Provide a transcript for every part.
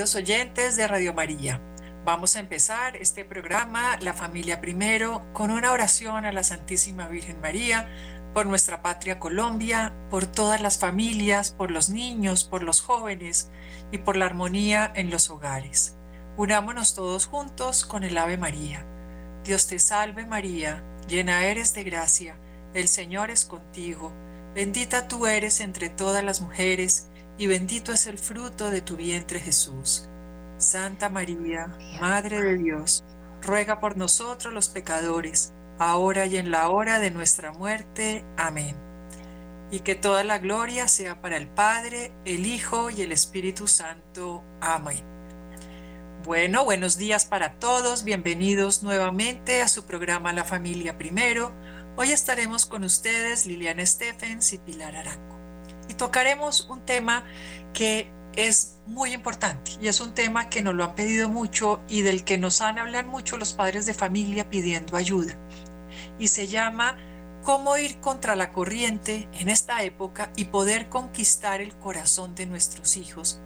Queridos oyentes de Radio María. Vamos a empezar este programa, La Familia Primero, con una oración a la Santísima Virgen María por nuestra patria Colombia, por todas las familias, por los niños, por los jóvenes y por la armonía en los hogares. Unámonos todos juntos con el Ave María. Dios te salve María, llena eres de gracia, el Señor es contigo, bendita tú eres entre todas las mujeres, y bendito es el fruto de tu vientre Jesús. Santa María, Madre de Dios, ruega por nosotros los pecadores, ahora y en la hora de nuestra muerte. Amén. Y que toda la gloria sea para el Padre, el Hijo y el Espíritu Santo. Amén. Bueno, buenos días para todos, bienvenidos nuevamente a su programa La Familia Primero. Hoy estaremos con ustedes Liliana Stephens y Pilar Arango y tocaremos un tema que es muy importante y es un tema que nos lo han pedido mucho y del que nos han hablado mucho los padres de familia pidiendo ayuda. Y se llama cómo ir contra la corriente en esta época y poder conquistar el corazón de nuestros hijos.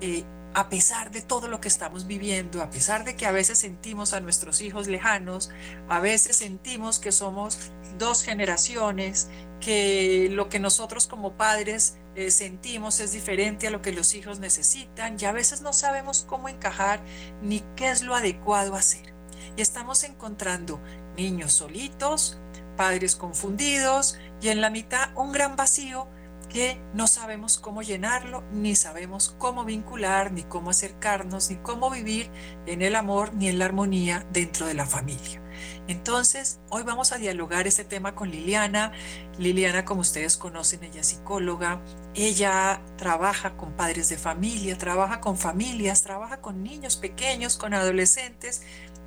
Eh, a pesar de todo lo que estamos viviendo, a pesar de que a veces sentimos a nuestros hijos lejanos, a veces sentimos que somos dos generaciones, que lo que nosotros como padres eh, sentimos es diferente a lo que los hijos necesitan y a veces no sabemos cómo encajar ni qué es lo adecuado hacer. Y estamos encontrando niños solitos, padres confundidos y en la mitad un gran vacío que no sabemos cómo llenarlo, ni sabemos cómo vincular, ni cómo acercarnos, ni cómo vivir en el amor, ni en la armonía dentro de la familia. Entonces, hoy vamos a dialogar este tema con Liliana. Liliana, como ustedes conocen, ella es psicóloga, ella trabaja con padres de familia, trabaja con familias, trabaja con niños pequeños, con adolescentes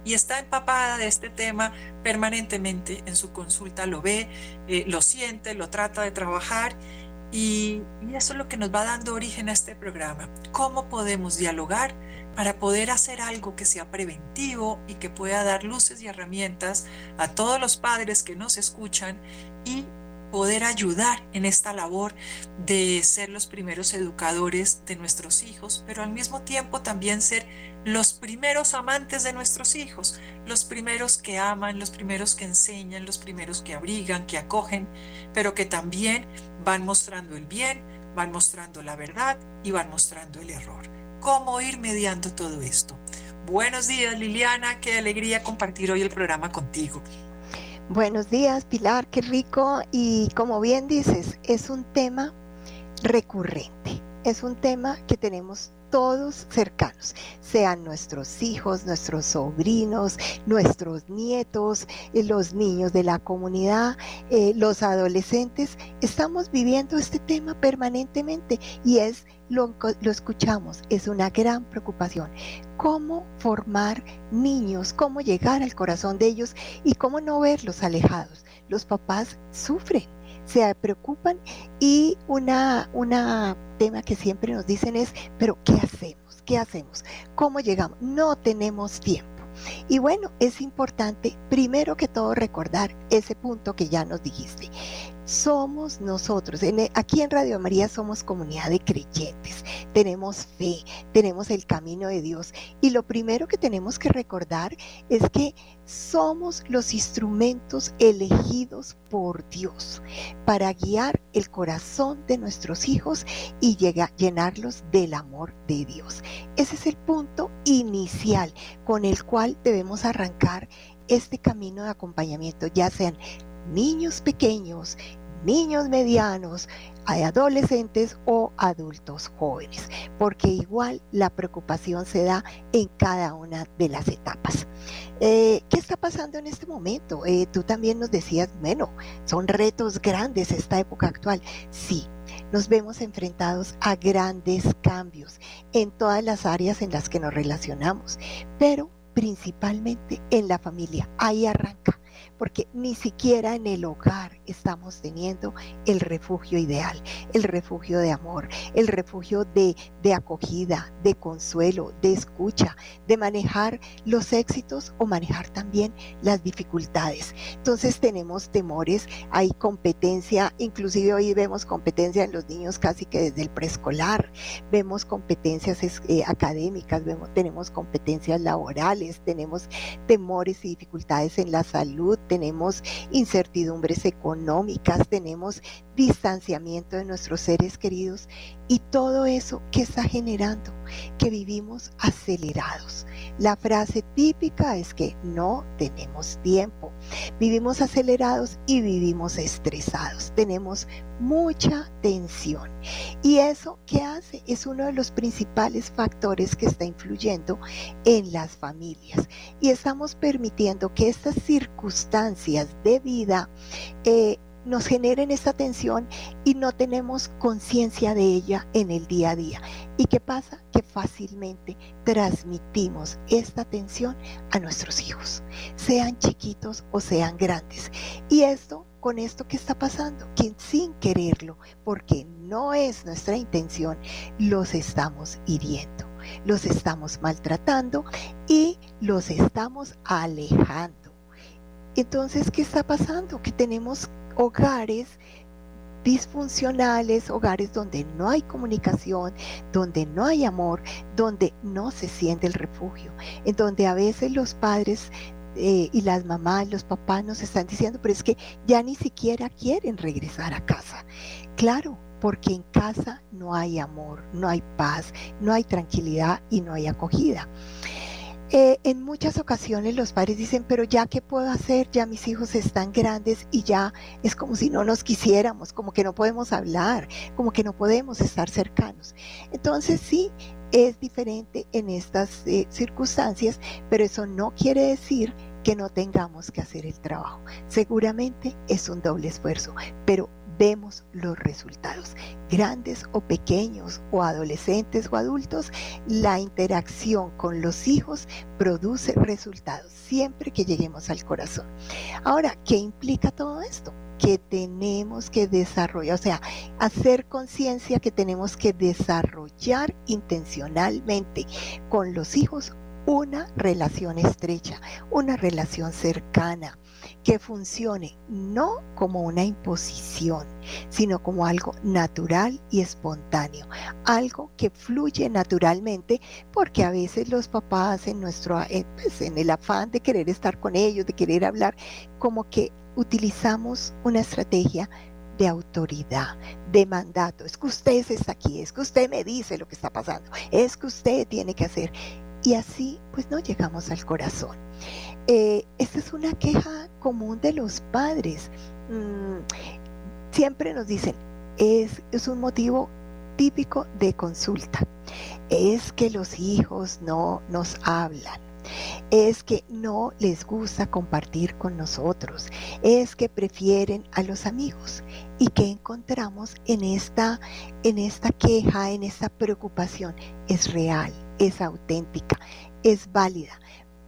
y está empapada de este tema permanentemente en su consulta, lo ve, eh, lo siente, lo trata de trabajar y, y eso es lo que nos va dando origen a este programa. ¿Cómo podemos dialogar? para poder hacer algo que sea preventivo y que pueda dar luces y herramientas a todos los padres que nos escuchan y poder ayudar en esta labor de ser los primeros educadores de nuestros hijos, pero al mismo tiempo también ser los primeros amantes de nuestros hijos, los primeros que aman, los primeros que enseñan, los primeros que abrigan, que acogen, pero que también van mostrando el bien, van mostrando la verdad y van mostrando el error. Cómo ir mediando todo esto. Buenos días Liliana, qué alegría compartir hoy el programa contigo. Buenos días Pilar, qué rico. Y como bien dices, es un tema recurrente, es un tema que tenemos todos cercanos, sean nuestros hijos, nuestros sobrinos, nuestros nietos, eh, los niños de la comunidad, eh, los adolescentes. Estamos viviendo este tema permanentemente y es lo, lo, escuchamos, es una gran preocupación. ¿Cómo formar niños? ¿Cómo llegar al corazón de ellos? Y cómo no verlos alejados. Los papás sufren se preocupan y una, una tema que siempre nos dicen es, pero ¿qué hacemos? ¿Qué hacemos? ¿Cómo llegamos? No tenemos tiempo. Y bueno, es importante primero que todo recordar ese punto que ya nos dijiste somos nosotros. Aquí en Radio María somos comunidad de creyentes, tenemos fe, tenemos el camino de Dios. Y lo primero que tenemos que recordar es que somos los instrumentos elegidos por Dios para guiar el corazón de nuestros hijos y llenarlos del amor de Dios. Ese es el punto inicial con el cual debemos arrancar este camino de acompañamiento, ya sean niños pequeños, niños medianos, adolescentes o adultos jóvenes, porque igual la preocupación se da en cada una de las etapas. Eh, ¿Qué está pasando en este momento? Eh, tú también nos decías, bueno, son retos grandes esta época actual. Sí, nos vemos enfrentados a grandes cambios en todas las áreas en las que nos relacionamos, pero principalmente en la familia. Ahí arranca porque ni siquiera en el hogar estamos teniendo el refugio ideal, el refugio de amor, el refugio de, de acogida, de consuelo, de escucha, de manejar los éxitos o manejar también las dificultades. Entonces tenemos temores, hay competencia, inclusive hoy vemos competencia en los niños casi que desde el preescolar, vemos competencias eh, académicas, vemos, tenemos competencias laborales, tenemos temores y dificultades en la salud, tenemos incertidumbres económicas, tenemos distanciamiento de nuestros seres queridos y todo eso que está generando que vivimos acelerados. La frase típica es que no tenemos tiempo. Vivimos acelerados y vivimos estresados. Tenemos mucha tensión. Y eso que hace es uno de los principales factores que está influyendo en las familias. Y estamos permitiendo que estas circunstancias de vida eh, nos generen esta tensión y no tenemos conciencia de ella en el día a día. ¿Y qué pasa? Que fácilmente transmitimos esta tensión a nuestros hijos, sean chiquitos o sean grandes. Y esto, con esto que está pasando, que sin quererlo, porque no es nuestra intención, los estamos hiriendo, los estamos maltratando y los estamos alejando. Entonces, ¿qué está pasando? Que tenemos hogares disfuncionales, hogares donde no hay comunicación, donde no hay amor, donde no se siente el refugio, en donde a veces los padres eh, y las mamás, los papás nos están diciendo, pero es que ya ni siquiera quieren regresar a casa. Claro, porque en casa no hay amor, no hay paz, no hay tranquilidad y no hay acogida. Eh, en muchas ocasiones los padres dicen, pero ya qué puedo hacer, ya mis hijos están grandes y ya es como si no nos quisiéramos, como que no podemos hablar, como que no podemos estar cercanos. Entonces sí, es diferente en estas eh, circunstancias, pero eso no quiere decir que no tengamos que hacer el trabajo. Seguramente es un doble esfuerzo, pero vemos los resultados. Grandes o pequeños o adolescentes o adultos, la interacción con los hijos produce resultados siempre que lleguemos al corazón. Ahora, ¿qué implica todo esto? que tenemos que desarrollar, o sea, hacer conciencia que tenemos que desarrollar intencionalmente con los hijos una relación estrecha, una relación cercana, que funcione no como una imposición, sino como algo natural y espontáneo, algo que fluye naturalmente, porque a veces los papás en nuestro, eh, pues, en el afán de querer estar con ellos, de querer hablar, como que utilizamos una estrategia de autoridad, de mandato. Es que usted está aquí, es que usted me dice lo que está pasando, es que usted tiene que hacer. Y así pues no llegamos al corazón. Eh, esta es una queja común de los padres. Mm, siempre nos dicen, es, es un motivo típico de consulta. Es que los hijos no nos hablan. Es que no les gusta compartir con nosotros. Es que prefieren a los amigos. ¿Y que encontramos en esta, en esta queja, en esta preocupación? Es real, es auténtica, es válida.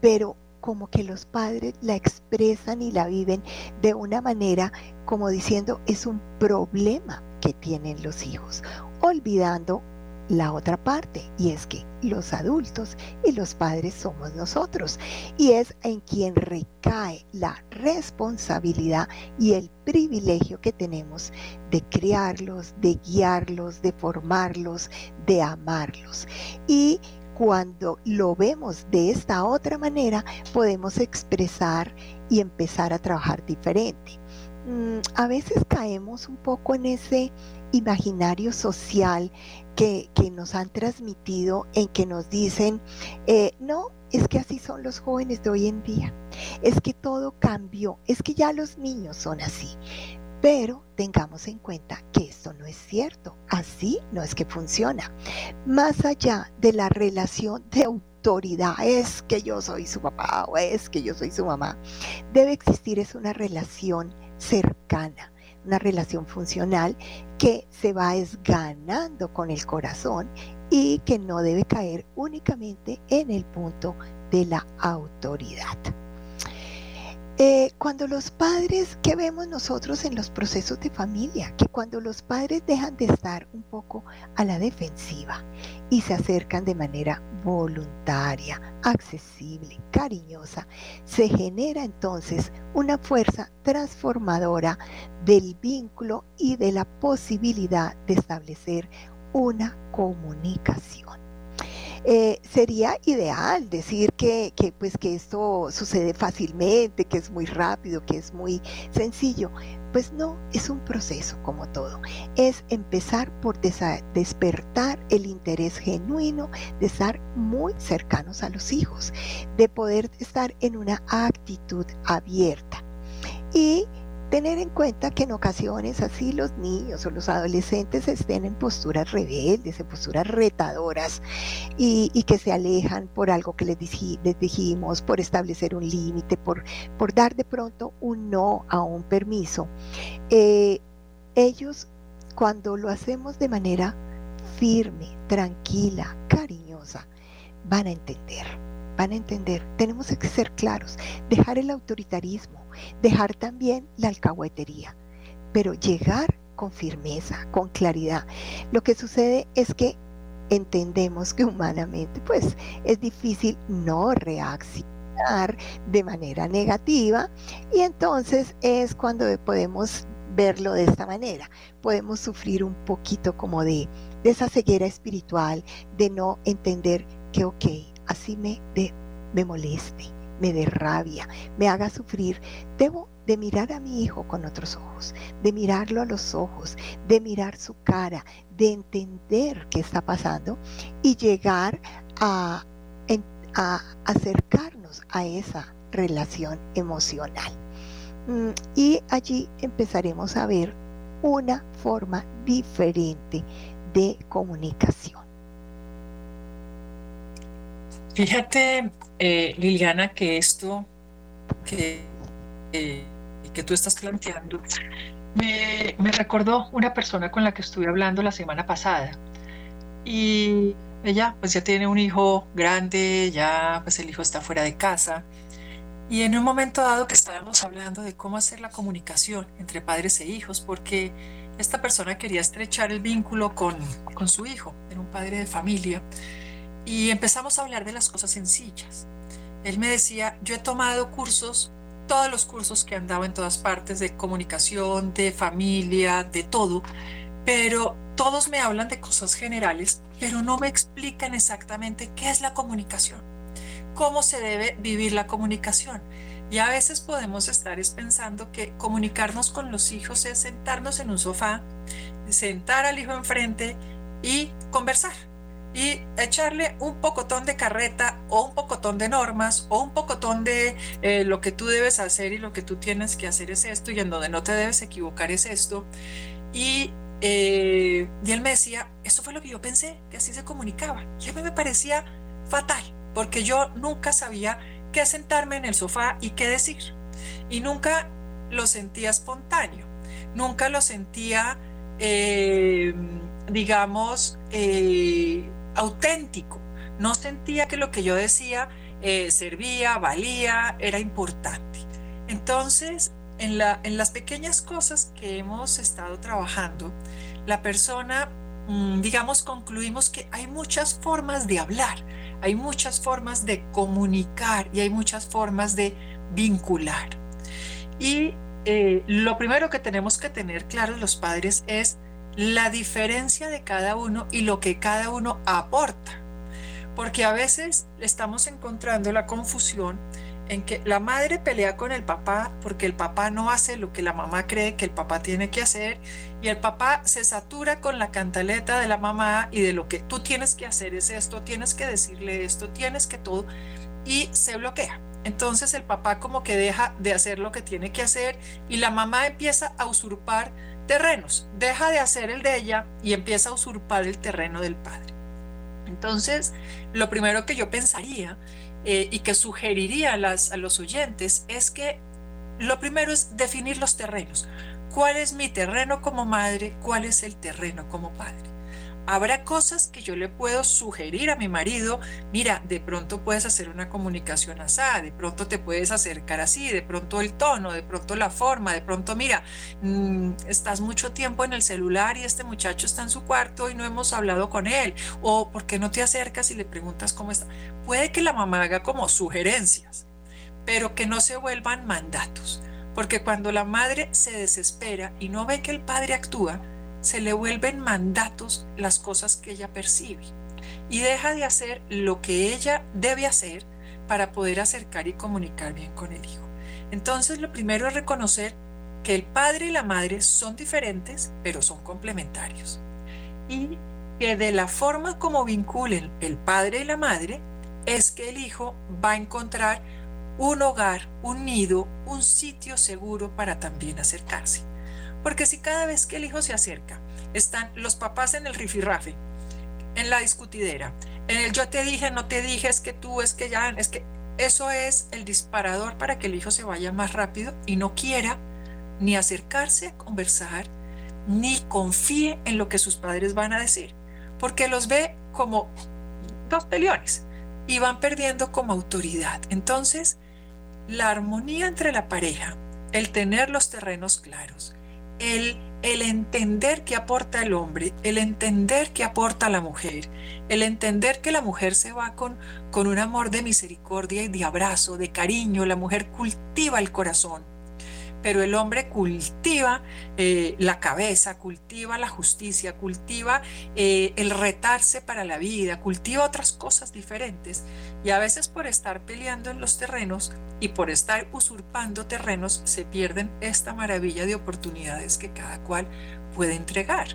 Pero como que los padres la expresan y la viven de una manera como diciendo es un problema que tienen los hijos, olvidando la otra parte y es que los adultos y los padres somos nosotros y es en quien recae la responsabilidad y el privilegio que tenemos de criarlos, de guiarlos, de formarlos, de amarlos. Y cuando lo vemos de esta otra manera, podemos expresar y empezar a trabajar diferente. Mm, a veces caemos un poco en ese imaginario social que, nos han transmitido en que nos dicen, eh, no, es que así son los jóvenes de hoy en día, es que todo cambió, es que ya los niños son así. Pero tengamos en cuenta que esto no es cierto. Así no es que funciona. Más allá de la relación de autoridad, es que yo soy su papá o es que yo soy su mamá, debe existir es una relación cercana, una relación funcional que se va esganando con el corazón y que no debe caer únicamente en el punto de la autoridad. Eh, cuando los padres, ¿qué vemos nosotros en los procesos de familia? Que cuando los padres dejan de estar un poco a la defensiva y se acercan de manera voluntaria, accesible, cariñosa, se genera entonces una fuerza transformadora del vínculo y de la posibilidad de establecer una comunicación. Eh, sería ideal decir que, pues, que esto sucede fácilmente, que es muy rápido, que es muy sencillo. Pues no, es un proceso como todo. Es empezar por despertar el interés genuino de estar muy cercanos a los hijos, de poder estar en una actitud abierta. Y tener en cuenta que en ocasiones así los niños o los adolescentes estén en posturas rebeldes, en posturas retadoras y, que se alejan por algo que les, dijimos, por establecer un límite, por, dar de pronto un no a un permiso. Eh, ellos cuando lo hacemos de manera firme, tranquila, cariñosa, van a entender, van a entender. Tenemos que ser claros, dejar el autoritarismo dejar también la alcahuetería, pero llegar con firmeza, con claridad. Lo que sucede es que entendemos que humanamente pues es difícil no reaccionar de manera negativa y entonces es cuando podemos verlo de esta manera. Podemos sufrir un poquito como de, de esa ceguera espiritual, de no entender que ok, así me, me moleste, me dé rabia, me haga sufrir, debo de mirar a mi hijo con otros ojos, de mirarlo a los ojos, de mirar su cara, de entender qué está pasando y llegar a, a acercarnos a esa relación emocional. Mm, y allí empezaremos a ver una forma diferente de comunicación. Fíjate, eh, Liliana, que esto que, eh, que tú estás planteando me, me, recordó una persona con la que estuve hablando la semana pasada. Y ella pues ya tiene un hijo grande, ya pues el hijo está fuera de casa. Y en un momento dado que estábamos hablando de cómo hacer la comunicación entre padres e hijos, porque esta persona quería estrechar el vínculo con, con su hijo, era un padre de familia y empezamos a hablar de las cosas sencillas. Él me decía, yo he tomado cursos, todos los cursos que han dado en todas partes de comunicación, de familia, de todo, pero todos me hablan de cosas generales, pero no me explican exactamente qué es la comunicación, cómo se debe vivir la comunicación. Y a veces podemos estar pensando que comunicarnos con los hijos es sentarnos en un sofá, sentar al hijo enfrente y conversar y echarle un pocotón de carreta o un pocotón de normas o un pocotón de eh, lo que tú debes hacer y lo que tú tienes que hacer es esto y en donde no te debes equivocar es esto. Y, eh, y él me decía, eso fue lo que yo pensé, que así se comunicaba. Y a mí me parecía fatal, porque yo nunca sabía qué sentarme en el sofá y qué decir. Y nunca lo sentía espontáneo, nunca lo sentía, eh, digamos, auténtico. No sentía que lo que yo decía eh, servía, valía, era importante. Entonces, en, la, en las pequeñas cosas que hemos estado trabajando, la persona, mm, digamos, concluimos que hay muchas formas de hablar, hay muchas formas de comunicar y hay muchas formas de vincular. Y eh, lo primero que tenemos que tener claros los padres es la diferencia de cada uno y lo que cada uno aporta. Porque a veces estamos encontrando la confusión en que la madre pelea con el papá porque el papá no hace lo que la mamá cree que el papá tiene que hacer y el papá se satura con la cantaleta de la mamá y de lo que tú tienes que hacer es esto, tienes que decirle esto, tienes que todo y se bloquea. Entonces el papá como que deja de hacer lo que tiene que hacer y la mamá empieza a usurpar terrenos, deja de hacer el de ella y empieza a usurpar el terreno del padre. Entonces, lo primero que yo pensaría eh, y que sugeriría a, a los oyentes es que lo primero es definir los terrenos. ¿Cuál es mi terreno como madre? ¿Cuál es el terreno como padre? Habrá cosas que yo le puedo sugerir a mi marido, mira, de pronto puedes hacer una comunicación así, de pronto te puedes acercar así, de pronto el tono, de pronto la forma, de pronto, mira, mm, estás mucho tiempo en el celular y este muchacho está en su cuarto y no hemos hablado con él, o ¿por qué no te acercas y le preguntas cómo está? Puede que la mamá haga como sugerencias, pero que no se vuelvan mandatos, porque cuando la madre se desespera y no ve que el padre actúa, se le vuelven mandatos las cosas que ella percibe y deja de hacer lo que ella debe hacer para poder acercar y comunicar bien con el hijo. Entonces lo primero es reconocer que el padre y la madre son diferentes, pero son complementarios. Y que de la forma como vinculen el padre y la madre, es que el hijo va a encontrar un hogar, un nido, un sitio seguro para también acercarse. Porque si cada vez que el hijo se acerca, están los papás en el rifirrafe, en la discutidera, en el yo te dije, no te dije, es que tú, es que ya, es que eso es el disparador para que el hijo se vaya más rápido y no quiera ni acercarse a conversar, ni confíe en lo que sus padres van a decir, porque los ve como dos peleones y van perdiendo como autoridad. Entonces, la armonía entre la pareja, el tener los terrenos claros, el, el entender que aporta el hombre, el entender que aporta la mujer, el entender que la mujer se va con, con un amor de misericordia y de abrazo, de cariño, la mujer cultiva el corazón, pero el hombre cultiva eh, la cabeza, cultiva la justicia, cultiva eh, el retarse para la vida, cultiva otras cosas diferentes. Y a veces por estar peleando en los terrenos y por estar usurpando terrenos, se pierden esta maravilla de oportunidades que cada cual puede entregar.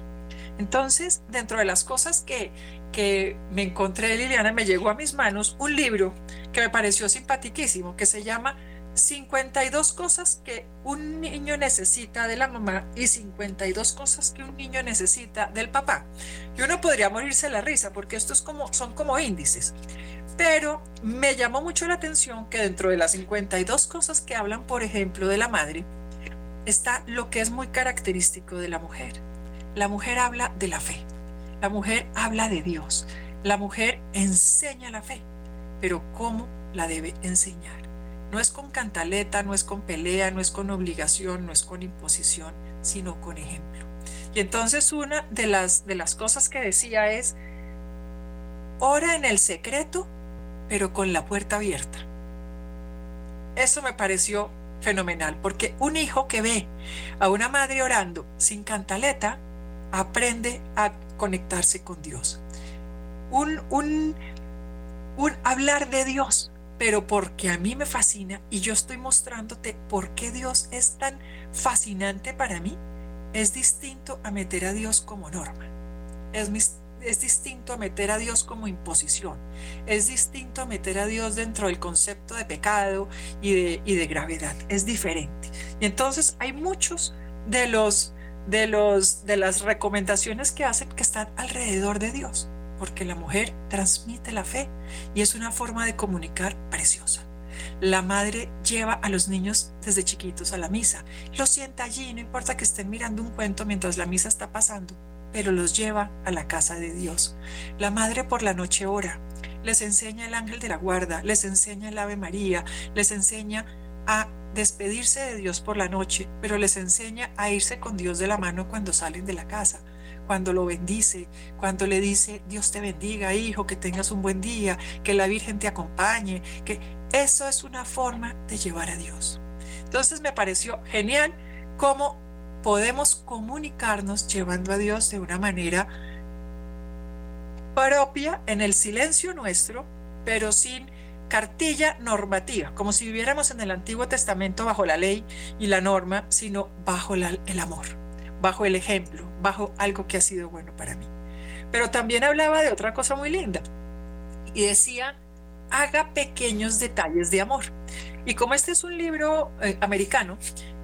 Entonces, dentro de las cosas que, que me encontré, Liliana, me llegó a mis manos un libro que me pareció simpaticísimo, que se llama 52 cosas que un niño necesita de la mamá y 52 cosas que un niño necesita del papá. Y uno podría morirse la risa porque estos como, son como índices. Pero me llamó mucho la atención que dentro de las 52 cosas que hablan, por ejemplo, de la madre, está lo que es muy característico de la mujer. La mujer habla de la fe. La mujer habla de Dios. La mujer enseña la fe. Pero ¿cómo la debe enseñar? No es con cantaleta, no es con pelea, no es con obligación, no es con imposición, sino con ejemplo. Y entonces una de las, de las cosas que decía es, ora en el secreto, pero con la puerta abierta. Eso me pareció fenomenal, porque un hijo que ve a una madre orando sin cantaleta, aprende a conectarse con Dios. Un, un, un hablar de Dios, pero porque a mí me fascina y yo estoy mostrándote por qué Dios es tan fascinante para mí, es distinto a meter a Dios como norma. Es, es distinto a meter a Dios como imposición. Es distinto a meter a Dios dentro del concepto de pecado y de, y de gravedad. Es diferente. Y entonces hay muchos de los de los de las recomendaciones que hacen que están alrededor de Dios porque la mujer transmite la fe y es una forma de comunicar preciosa. La madre lleva a los niños desde chiquitos a la misa, los sienta allí, no importa que estén mirando un cuento mientras la misa está pasando, pero los lleva a la casa de Dios. La madre por la noche ora, les enseña el ángel de la guarda, les enseña el Ave María, les enseña a despedirse de Dios por la noche, pero les enseña a irse con Dios de la mano cuando salen de la casa cuando lo bendice, cuando le dice, Dios te bendiga, hijo, que tengas un buen día, que la Virgen te acompañe, que eso es una forma de llevar a Dios. Entonces me pareció genial cómo podemos comunicarnos llevando a Dios de una manera propia en el silencio nuestro, pero sin cartilla normativa, como si viviéramos en el Antiguo Testamento bajo la ley y la norma, sino bajo el amor bajo el ejemplo, bajo algo que ha sido bueno para mí. Pero también hablaba de otra cosa muy linda y decía, haga pequeños detalles de amor. Y como este es un libro eh, americano,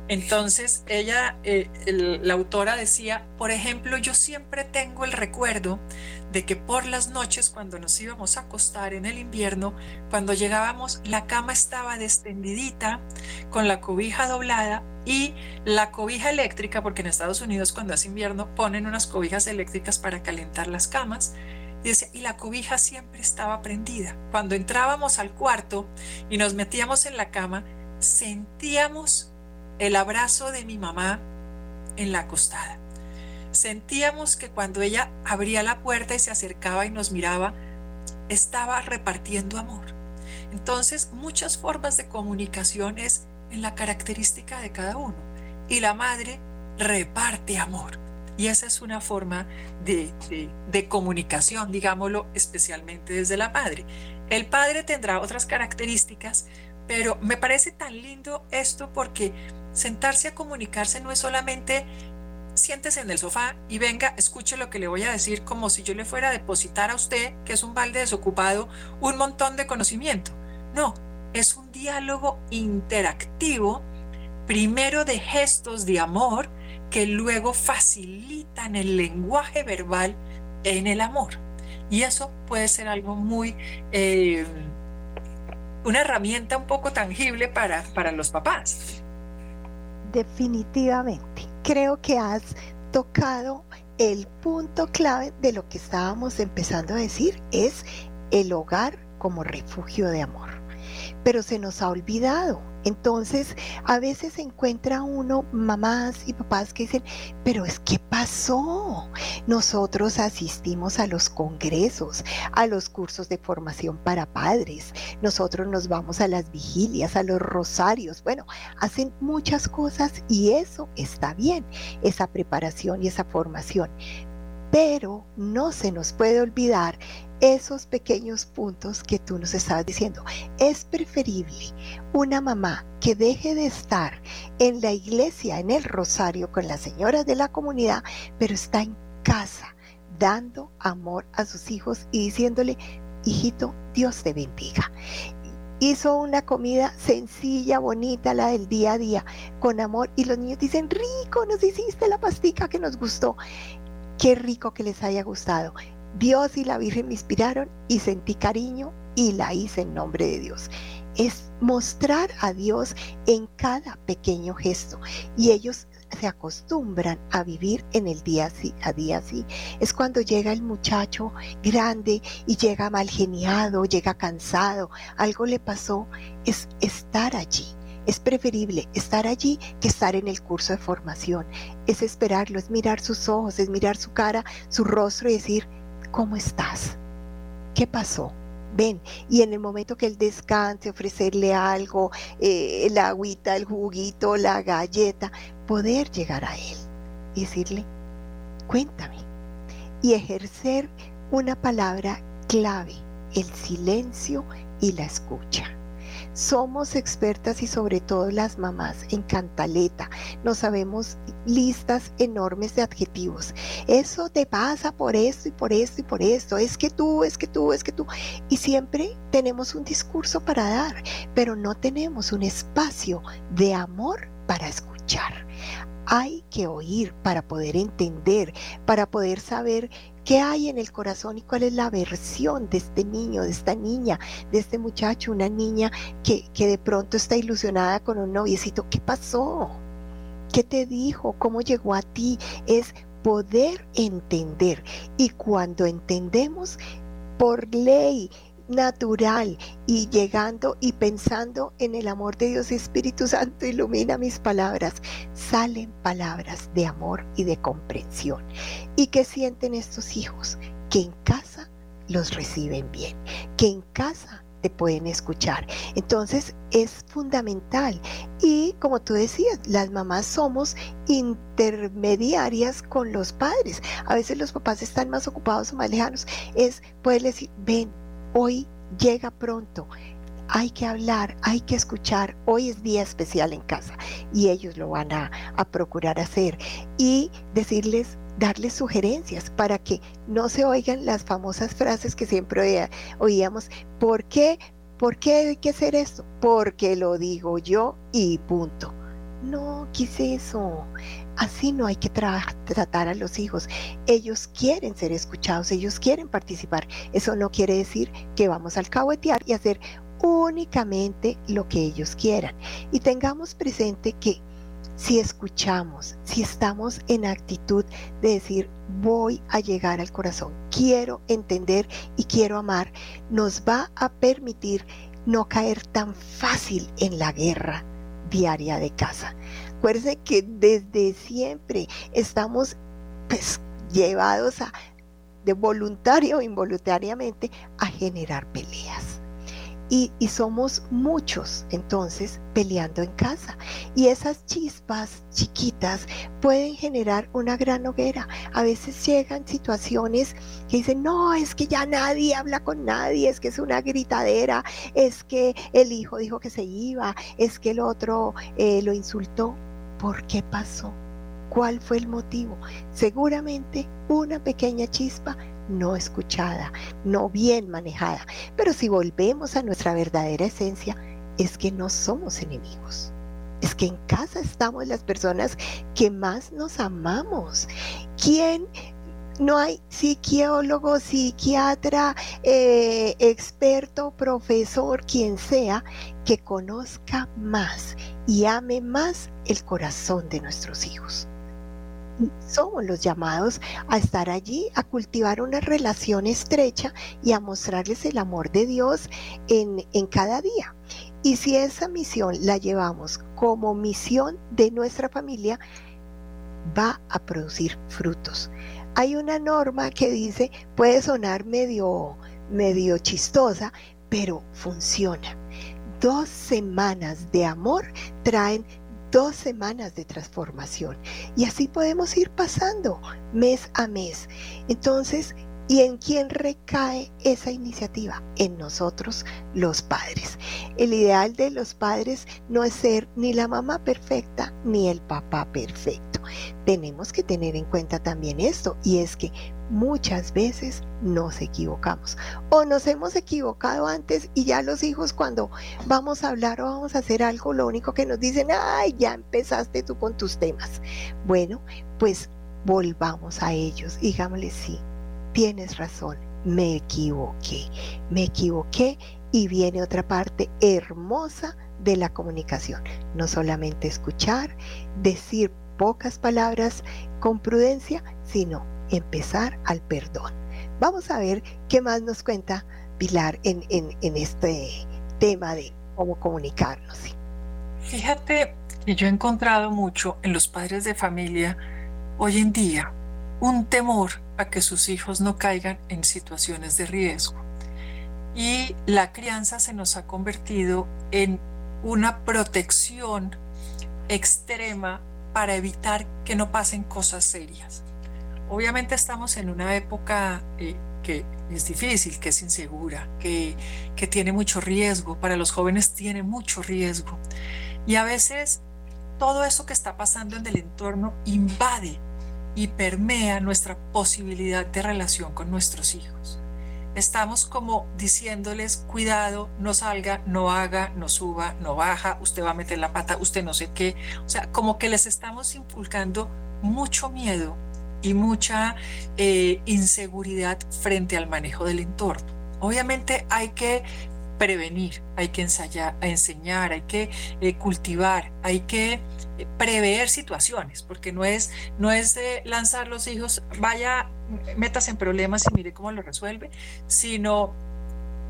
entonces ella, eh, la autora decía, por ejemplo, yo siempre tengo el recuerdo de que por las noches cuando nos íbamos a acostar en el invierno, cuando llegábamos la cama estaba destendidita con la cobija doblada y la cobija eléctrica, porque en Estados Unidos cuando es invierno ponen unas cobijas eléctricas para calentar las camas. Y, la cobija siempre estaba prendida. Cuando entrábamos al cuarto y nos metíamos en la cama, sentíamos el abrazo de mi mamá en la acostada. Sentíamos que cuando ella abría la puerta y se acercaba y nos miraba, estaba repartiendo amor. Entonces, muchas formas de comunicación es en la característica de cada uno. Y la madre reparte amor. Y esa es una forma de, de, comunicación, digámoslo, especialmente desde la madre. El padre tendrá otras características, pero me parece tan lindo esto porque sentarse a comunicarse no es solamente siéntese en el sofá y venga, escuche lo que le voy a decir como si yo le fuera a depositar a usted, que es un balde desocupado, un montón de conocimiento. No, es un diálogo interactivo, primero de gestos de amor, que luego facilitan el lenguaje verbal en el amor. Y eso puede ser algo muy, eh, una herramienta un poco tangible para, para los papás. Definitivamente. Creo que has tocado el punto clave de lo que estábamos empezando a decir, es el hogar como refugio de amor. Pero se nos ha olvidado entonces, a veces se encuentra uno mamás y papás que dicen, pero es que pasó. Nosotros asistimos a los congresos, a los cursos de formación para padres. Nosotros nos vamos a las vigilias, a los rosarios. Bueno, hacen muchas cosas y eso está bien, esa preparación y esa formación. Pero no se nos puede olvidar esos pequeños puntos que tú nos estabas diciendo. Es preferible una mamá que deje de estar en la iglesia, en el rosario con las señoras de la comunidad, pero está en casa dando amor a sus hijos y diciéndole, hijito, Dios te bendiga. Hizo una comida sencilla, bonita, la del día a día, con amor, y los niños dicen, rico, nos hiciste la pastica que nos gustó. Qué rico que les haya gustado. Dios y la Virgen me inspiraron y sentí cariño y la hice en nombre de Dios. Es mostrar a Dios en cada pequeño gesto y ellos se acostumbran a vivir en el día a día así. Es cuando llega el muchacho grande y llega mal geniado, llega cansado, algo le pasó, es estar allí. Es preferible estar allí que estar en el curso de formación. Es esperarlo, es mirar sus ojos, es mirar su cara, su rostro y decir, ¿cómo estás? ¿Qué pasó? Ven, y en el momento que él descanse, ofrecerle algo, eh, el agüita, el juguito, la galleta, poder llegar a él y decirle, cuéntame. Y ejercer una palabra clave, el silencio y la escucha. Somos expertas y sobre todo las mamás en cantaleta. No sabemos listas enormes de adjetivos. Eso te pasa por esto y por esto y por esto. Es que tú, es que tú, es que tú. Y siempre tenemos un discurso para dar, pero no tenemos un espacio de amor para escuchar. Hay que oír para poder entender, para poder saber ¿Qué hay en el corazón y cuál es la versión de este niño, de esta niña, de este muchacho, una niña que, que de pronto está ilusionada con un noviecito? ¿Qué pasó? ¿Qué te dijo? ¿Cómo llegó a ti? Es poder entender. Y cuando entendemos, por ley, natural y llegando y pensando en el amor de Dios Espíritu Santo ilumina mis palabras, salen palabras de amor y de comprensión. ¿Y qué sienten estos hijos? Que en casa los reciben bien, que en casa te pueden escuchar. Entonces es fundamental. Y como tú decías, las mamás somos intermediarias con los padres. A veces los papás están más ocupados o más lejanos. Es poder decir, ven, Hoy llega pronto. Hay que hablar, hay que escuchar. Hoy es día especial en casa y ellos lo van a, procurar hacer. Y decirles, darles sugerencias para que no se oigan las famosas frases que siempre oíamos. ¿Por qué? ¿Por qué hay que hacer esto? Porque lo digo yo y punto. No, ¿qué es eso? Así no hay que tratar a los hijos. Ellos quieren ser escuchados, ellos quieren participar. Eso no quiere decir que vamos al cahuetear y hacer únicamente lo que ellos quieran. Y tengamos presente que si escuchamos, si estamos en actitud de decir, voy a llegar al corazón, quiero entender y quiero amar, nos va a permitir no caer tan fácil en la guerra diaria de casa. Acuérdense que desde siempre estamos pues, llevados a, de voluntario o involuntariamente, a generar peleas. Y, somos muchos entonces peleando en casa. Y esas chispas chiquitas pueden generar una gran hoguera. A veces llegan situaciones que dicen, no, es que ya nadie habla con nadie, es que es una gritadera, es que el hijo dijo que se iba, es que el otro eh, lo insultó. ¿Por qué pasó? ¿Cuál fue el motivo? Seguramente una pequeña chispa no escuchada, no bien manejada. Pero si volvemos a nuestra verdadera esencia, es que no somos enemigos. Es que en casa estamos las personas que más nos amamos. ¿Quién no hay psicólogo, psiquiatra, eh, experto, profesor, quien sea, que conozca más y ame más el corazón de nuestros hijos somos los llamados a estar allí, a cultivar una relación estrecha y a mostrarles el amor de Dios en, en cada día. Y si esa misión la llevamos como misión de nuestra familia, va a producir frutos. Hay una norma que dice, puede sonar medio, medio chistosa, pero funciona. Dos semanas de amor traen dos semanas de transformación. Y así podemos ir pasando mes a mes. Entonces, ¿y en quién recae esa iniciativa? En nosotros los padres. El ideal de los padres no es ser ni la mamá perfecta ni el papá perfecto. Tenemos que tener en cuenta también esto y es que muchas veces nos equivocamos o nos hemos equivocado antes y ya los hijos cuando vamos a hablar o vamos a hacer algo, lo único que nos dicen, ay, ya empezaste tú con tus temas. Bueno, pues volvamos a ellos, digámosle sí, tienes razón, me equivoqué, me equivoqué y viene otra parte hermosa de la comunicación, no solamente escuchar, decir pocas palabras con prudencia, sino empezar al perdón. Vamos a ver qué más nos cuenta Pilar en, este tema de cómo comunicarnos. Fíjate que yo he encontrado mucho en los padres de familia hoy en día un temor a que sus hijos no caigan en situaciones de riesgo. Y la crianza se nos ha convertido en una protección extrema para evitar que no pasen cosas serias. Obviamente estamos en una época eh, que es difícil, que es insegura, que, que tiene mucho riesgo, para los jóvenes tiene mucho riesgo. Y a veces todo eso que está pasando en el entorno invade y permea nuestra posibilidad de relación con nuestros hijos. Estamos como diciéndoles, cuidado, no salga, no haga, no suba, no baja, usted va a meter la pata, usted no sé qué. O sea, como que les estamos inculcando mucho miedo y mucha eh, inseguridad frente al manejo del entorno. Obviamente hay que prevenir, hay que ensayar, enseñar, hay que eh, cultivar, hay que eh, prever situaciones, porque no es, no es lanzar los hijos, vaya, metas en problemas y mire cómo lo resuelve, sino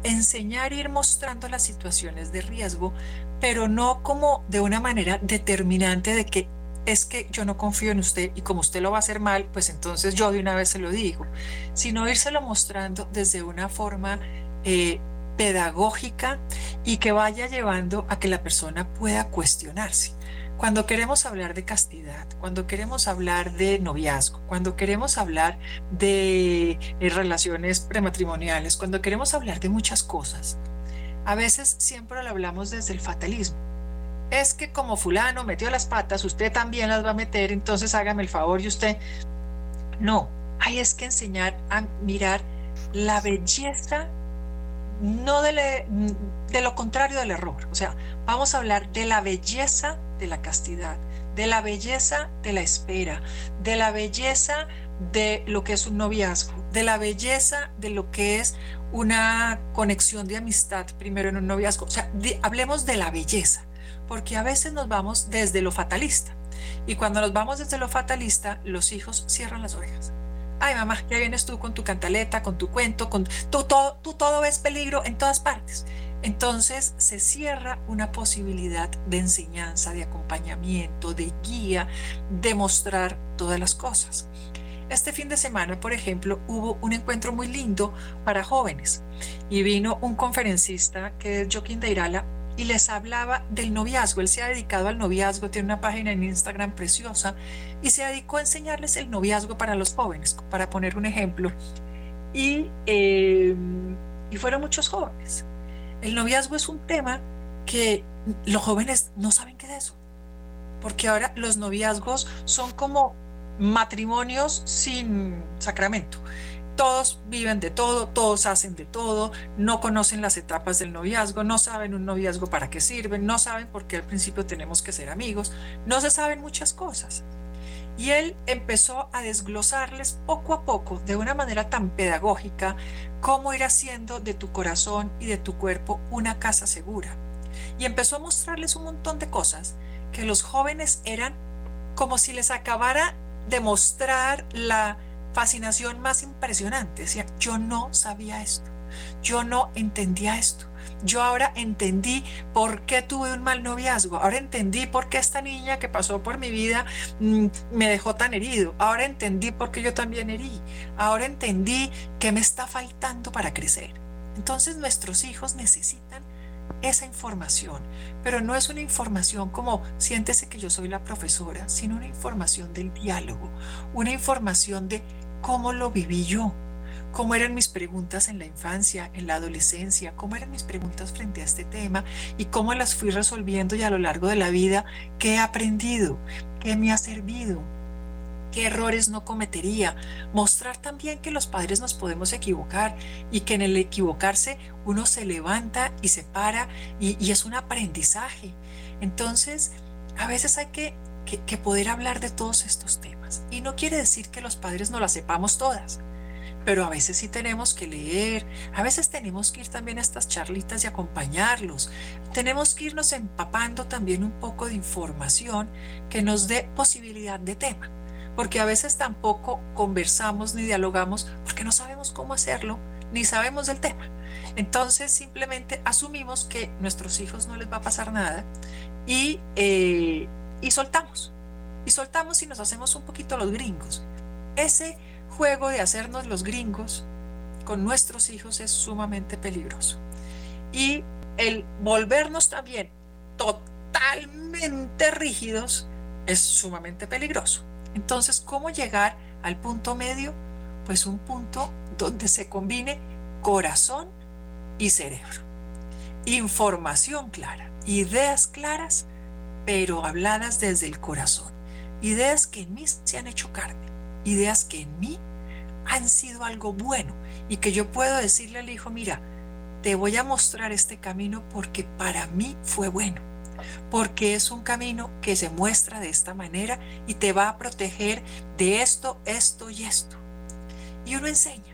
enseñar e ir mostrando las situaciones de riesgo, pero no como de una manera determinante de que es que yo no confío en usted y como usted lo va a hacer mal, pues entonces yo de una vez se lo digo, sino írselo mostrando desde una forma eh, pedagógica y que vaya llevando a que la persona pueda cuestionarse. Cuando queremos hablar de castidad, cuando queremos hablar de noviazgo, cuando queremos hablar de eh, relaciones prematrimoniales, cuando queremos hablar de muchas cosas, a veces siempre lo hablamos desde el fatalismo es que como fulano metió las patas, usted también las va a meter, entonces hágame el favor y usted... No, hay es que enseñar a mirar la belleza, no de, de lo contrario del error. O sea, vamos a hablar de la belleza de la castidad, de la belleza de la espera, de la belleza de lo que es un noviazgo, de la belleza de lo que es una conexión de amistad primero en un noviazgo. O sea, hablemos de la belleza, porque a veces nos vamos desde lo fatalista. Y cuando nos vamos desde lo fatalista, los hijos cierran las orejas. Ay, mamá, ya vienes tú con tu cantaleta, con tu cuento, con tú todo, tú todo ves peligro en todas partes. Entonces se cierra una posibilidad de enseñanza, de acompañamiento, de guía, de mostrar todas las cosas. Este fin de semana, por ejemplo, hubo un encuentro muy lindo para jóvenes y vino un conferencista que es Joaquín Deirala y les hablaba del noviazgo. Él se ha dedicado al noviazgo, tiene una página en Instagram preciosa y se dedicó a enseñarles el noviazgo para los jóvenes, para poner un ejemplo. Y, eh, y fueron muchos jóvenes. El noviazgo es un tema que los jóvenes no saben qué es eso, porque ahora los noviazgos son como matrimonios sin sacramento. Todos viven de todo, todos hacen de todo, no conocen las etapas del noviazgo, no saben un noviazgo para qué sirven, no saben por qué al principio tenemos que ser amigos, no se saben muchas cosas. Y él empezó a desglosarles poco a poco, de una manera tan pedagógica, cómo ir haciendo de tu corazón y de tu cuerpo una casa segura. Y empezó a mostrarles un montón de cosas que los jóvenes eran como si les acabara de mostrar la fascinación más impresionante. Decía, yo no sabía esto, yo no entendía esto. Yo ahora entendí por qué tuve un mal noviazgo. Ahora entendí por qué esta niña que pasó por mi vida mm, me dejó tan herido. Ahora entendí por qué yo también herí. Ahora entendí qué me está faltando para crecer. Entonces nuestros hijos necesitan esa información, pero no es una información como siéntese que yo soy la profesora, sino una información del diálogo, una información de cómo lo viví yo, cómo eran mis preguntas en la infancia, en la adolescencia, cómo eran mis preguntas frente a este tema y cómo las fui resolviendo y a lo largo de la vida, qué he aprendido, qué me ha servido, qué errores no cometería. Mostrar también que los padres nos podemos equivocar y que en el equivocarse uno se levanta y se para y, es un aprendizaje. Entonces, a veces hay que, que poder hablar de todos estos temas. Y no quiere decir que los padres no las sepamos todas pero a veces sí tenemos que leer, a veces tenemos que ir también a estas charlitas y acompañarlos. Tenemos que irnos empapando también un poco de información que nos dé posibilidad de tema, porque a veces tampoco conversamos ni dialogamos porque no sabemos cómo hacerlo ni sabemos del tema. Entonces simplemente asumimos que nuestros hijos no les va a pasar nada y, eh, y soltamos. Y soltamos y nos hacemos un poquito los gringos. Ese juego de hacernos los gringos con nuestros hijos es sumamente peligroso. Y el volvernos también totalmente rígidos es sumamente peligroso. Entonces, ¿cómo llegar al punto medio? Pues un punto donde se combine corazón y cerebro. Información clara, ideas claras, pero habladas desde el corazón. Ideas que en mí se han hecho carne ideas que en mí han sido algo bueno y que yo puedo decirle al hijo, mira, te voy a mostrar este camino porque para mí fue bueno, porque es un camino que se muestra de esta manera y te va a proteger de esto, esto y esto. Y uno enseña.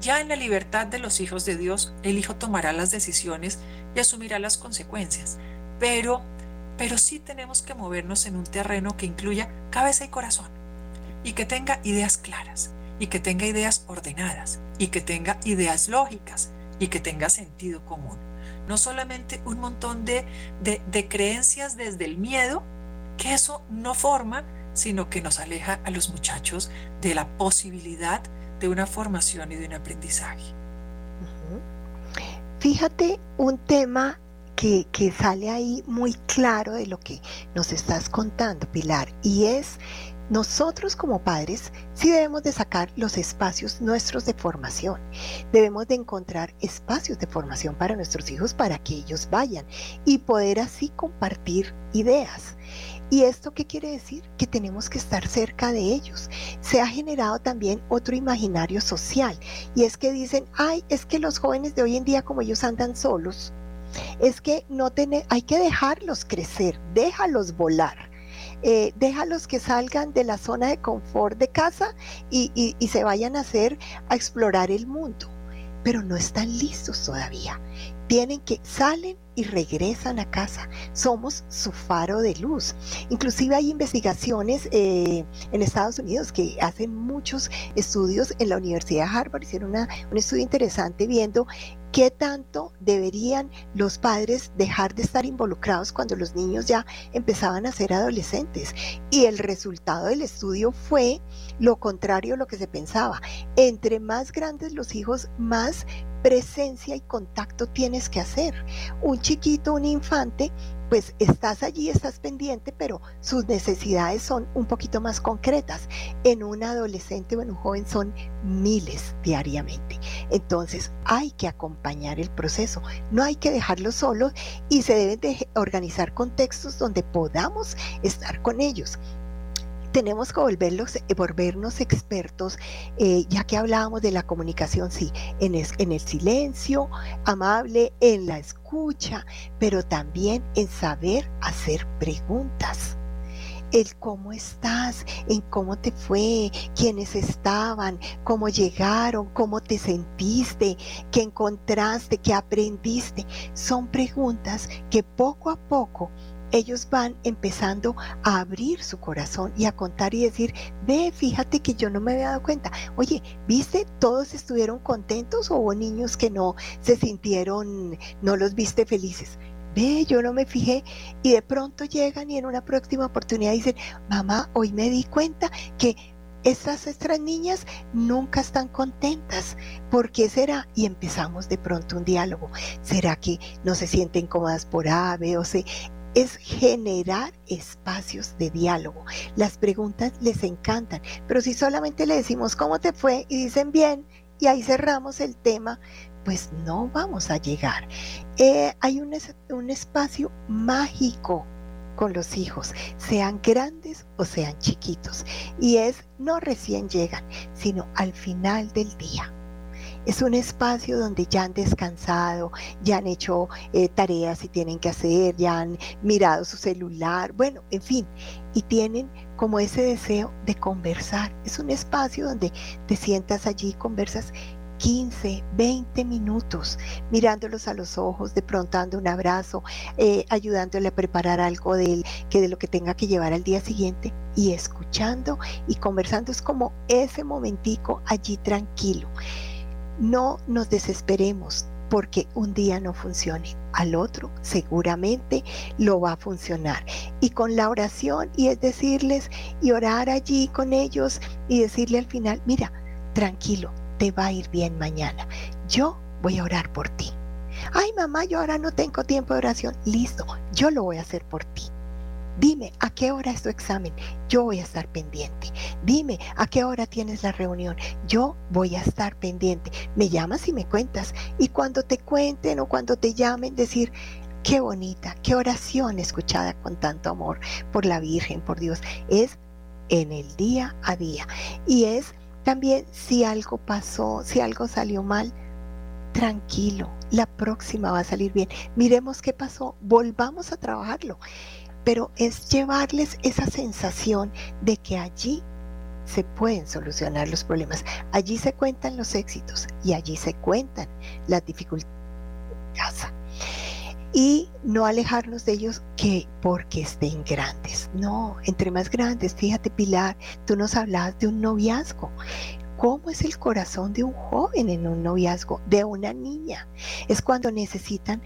Ya en la libertad de los hijos de Dios, el hijo tomará las decisiones y asumirá las consecuencias, pero pero sí tenemos que movernos en un terreno que incluya cabeza y corazón y que tenga ideas claras y que tenga ideas ordenadas y que tenga ideas lógicas y que tenga sentido común. No solamente un montón de, de, creencias desde el miedo, que eso no forma, sino que nos aleja a los muchachos de la posibilidad de una formación y de un aprendizaje. Fíjate un tema que, sale ahí muy claro de lo que nos estás contando, Pilar, y es nosotros como padres sí debemos de sacar los espacios nuestros de formación. Debemos de encontrar espacios de formación para nuestros hijos para que ellos vayan y poder así compartir ideas. ¿Y esto qué quiere decir? Que tenemos que estar cerca de ellos. Se ha generado también otro imaginario social y es que dicen, ay, es que los jóvenes de hoy en día como ellos andan solos, es que no hay que dejarlos crecer, déjalos volar eh, déjalos que salgan de la zona de confort de casa y, y se vayan a hacer, a explorar el mundo. Pero no están listos todavía. Tienen que, salen y regresan a casa. Somos su faro de luz. Inclusive hay investigaciones eh, en Estados Unidos que hacen muchos estudios en la Universidad de Harvard. Hicieron un estudio interesante viendo qué tanto deberían los padres dejar de estar involucrados cuando los niños ya empezaban a ser adolescentes. Y el resultado del estudio fue lo contrario a lo que se pensaba. Entre más grandes los hijos, más presencia y contacto tienes que hacer. Un chiquito, un infante, pues estás allí, estás pendiente, pero sus necesidades son un poquito más concretas. En un adolescente o en un joven son miles diariamente. Entonces hay que acompañar el proceso, no hay que dejarlo solos y se deben de organizar contextos donde podamos estar con ellos tenemos que volverlos, eh, volvernos expertos, eh, ya que hablábamos de la comunicación, sí, en el silencio, amable, en la escucha, pero también en saber hacer preguntas el cómo estás, en cómo te fue, quiénes estaban, cómo llegaron, cómo te sentiste, qué encontraste, qué aprendiste. Son preguntas que poco a poco ellos van empezando a abrir su corazón y a contar y decir, ve, fíjate que yo no me había dado cuenta. Oye, ¿viste? Todos estuvieron contentos o hubo niños que no se sintieron, no los viste felices. Ve, yo no me fijé y de pronto llegan y en una próxima oportunidad dicen, mamá, hoy me di cuenta que estas otras niñas nunca están contentas. ¿Por qué será? Y empezamos de pronto un diálogo. ¿Será que no se sienten cómodas por A, o C? Es generar espacios de diálogo. Las preguntas les encantan, pero si solamente le decimos cómo te fue y dicen bien y ahí cerramos el tema, pues no vamos a llegar. Eh, hay un, un espacio mágico con los hijos, sean grandes o sean chiquitos. Y es no recién llegan, sino al final del día. Es un espacio donde ya han descansado, ya han hecho eh, tareas y tienen que hacer, ya han mirado su celular, bueno, en fin, y tienen como ese deseo de conversar. Es un espacio donde te sientas allí y conversas 15, 20 minutos, mirándolos a los ojos, de pronto dando un abrazo, eh, ayudándole a preparar algo de él, que de lo que tenga que llevar al día siguiente, y escuchando y conversando. Es como ese momentico allí tranquilo. No nos desesperemos porque un día no funcione, al otro seguramente lo va a funcionar. Y con la oración, y es decirles, y orar allí con ellos, y decirle al final, mira, tranquilo, te va a ir bien mañana. Yo voy a orar por ti. Ay, mamá, yo ahora no tengo tiempo de oración. Listo, yo lo voy a hacer por ti. Dime, ¿a qué hora es tu examen? Yo voy a estar pendiente. Dime, ¿a qué hora tienes la reunión? Yo voy a estar pendiente. Me llamas y me cuentas. Y cuando te cuenten o cuando te llamen, decir, qué bonita, qué oración escuchada con tanto amor por la Virgen, por Dios. Es en el día a día. Y es también si algo pasó, si algo salió mal, tranquilo, la próxima va a salir bien. Miremos qué pasó, volvamos a trabajarlo pero es llevarles esa sensación de que allí se pueden solucionar los problemas. Allí se cuentan los éxitos y allí se cuentan las dificultades. Y no alejarnos de ellos que porque estén grandes. No, entre más grandes, fíjate Pilar, tú nos hablabas de un noviazgo. ¿Cómo es el corazón de un joven en un noviazgo, de una niña? Es cuando necesitan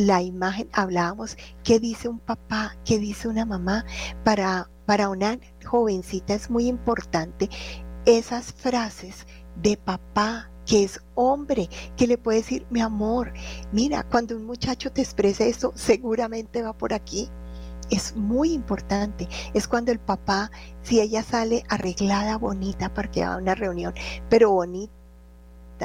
la imagen, hablábamos, qué dice un papá, qué dice una mamá. Para, para una jovencita es muy importante esas frases de papá que es hombre, que le puede decir, mi amor, mira, cuando un muchacho te expresa eso, seguramente va por aquí. Es muy importante. Es cuando el papá, si ella sale arreglada, bonita, para que va a una reunión, pero bonita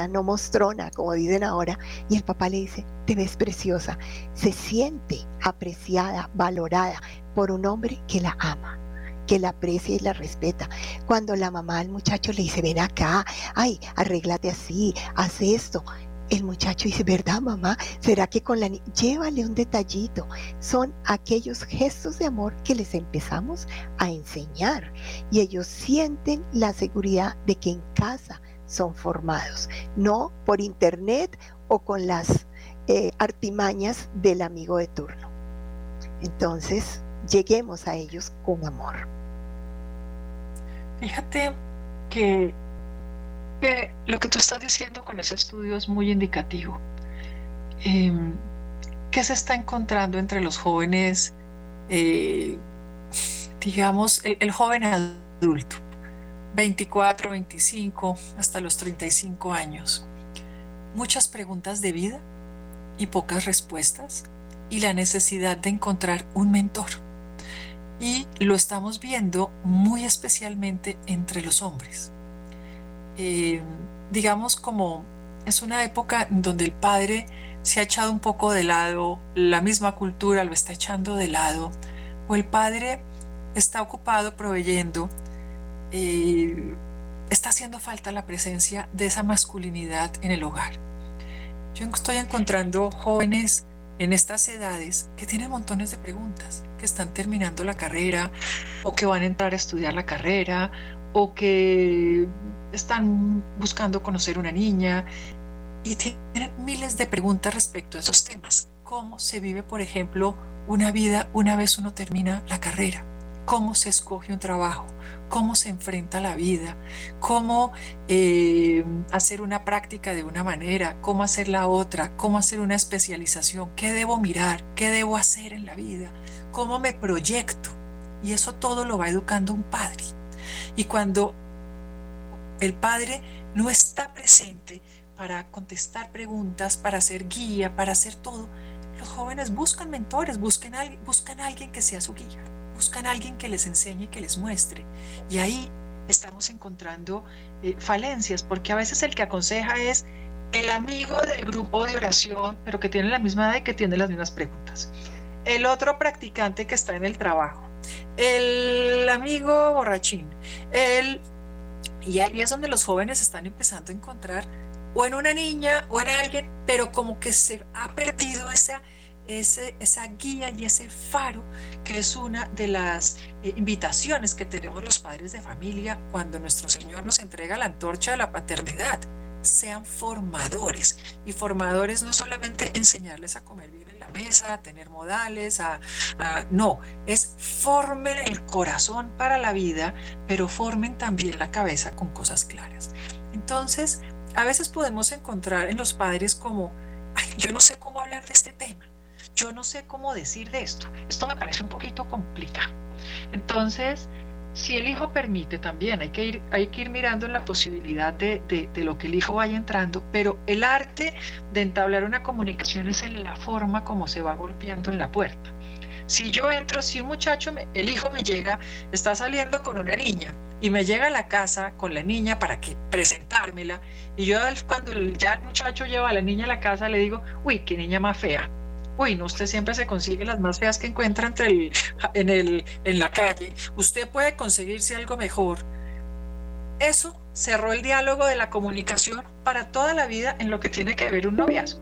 no mostrona, como dicen ahora, y el papá le dice, te ves preciosa, se siente apreciada, valorada por un hombre que la ama que la aprecia y la respeta. Cuando la mamá al muchacho le dice, ven acá, ay, arréglate así, haz esto, el muchacho dice, ¿verdad mamá? ¿Será que con la niña? Llévale un detallito. Son aquellos gestos de amor que les empezamos a enseñar y ellos sienten la seguridad de que en casa son formados, no por internet o con las eh, artimañas del amigo de turno. Entonces, lleguemos a ellos con amor. Fíjate que lo que tú estás diciendo con ese estudio es muy indicativo. Em, ¿Qué se está encontrando entre los jóvenes, eh, digamos, el, joven adulto, 24, 25, hasta los 35 años? Muchas preguntas de vida y pocas respuestas y la necesidad de encontrar un mentor. Y lo estamos viendo muy especialmente entre los hombres. Eh, digamos como es una época donde el padre se ha echado un poco de lado, la misma cultura lo está echando de lado, o el padre está ocupado proveyendo, está haciendo falta la presencia de esa masculinidad en el hogar. Yo estoy encontrando jóvenes en estas edades que tienen montones de preguntas, que están terminando la carrera o que van a entrar a estudiar la carrera o que están buscando conocer una niña y tienen miles de preguntas respecto a esos temas. ¿Cómo se vive, por ejemplo, una vida una vez uno termina la carrera? ¿Cómo se escoge un trabajo? ¿Cómo se enfrenta la vida? ¿Cómo eh, hacer una práctica de una manera? ¿Cómo hacer la otra? ¿Cómo hacer una especialización? ¿Qué debo mirar? ¿Qué debo hacer en la vida? ¿Cómo me proyecto? Y eso todo lo va educando un padre. Y cuando el padre no está presente para contestar preguntas, para hacer guía, para hacer todo. Los jóvenes buscan mentores, buscan, alguien que sea su guía, buscan a alguien que les enseñe, que les muestre. Y ahí estamos encontrando eh, falencias, porque a veces el que aconseja es el amigo del grupo de oración, pero que tiene la misma edad y que tiene las mismas preguntas. El otro practicante que está en el trabajo. El amigo borrachín. El y ahí es donde los jóvenes están empezando a encontrar o en una niña o en alguien, pero como que se ha perdido esa, esa guía y ese faro que es una de las eh, invitaciones que tenemos los padres de familia cuando nuestro Señor nos entrega la antorcha de la paternidad. Sean formadores y formadores no solamente enseñarles a comer bien en la mesa, a tener modales, a, no, es formen el corazón para la vida, pero formen también la cabeza con cosas claras. Entonces, a veces podemos encontrar en los padres como, Ay, yo no sé cómo hablar de este tema, yo no sé cómo decir de esto, esto me parece un poquito complicado. Entonces, si el hijo permite también, hay que ir, hay que ir mirando en la posibilidad de, de, lo que el hijo vaya entrando, pero el arte de entablar una comunicación es en la forma como se va golpeando en la puerta. Si yo entro, si un muchacho, el hijo me llega, está saliendo con una niña y me llega a la casa con la niña para que presentármela, y yo cuando ya el muchacho lleva a la niña a la casa le digo, uy, qué niña más fea, uy, no, usted siempre se consigue las más feas que encuentra entre el, en, el, en la calle, usted puede conseguirse algo mejor. Eso cerró el diálogo de la comunicación para toda la vida en lo que tiene que ver un noviazgo.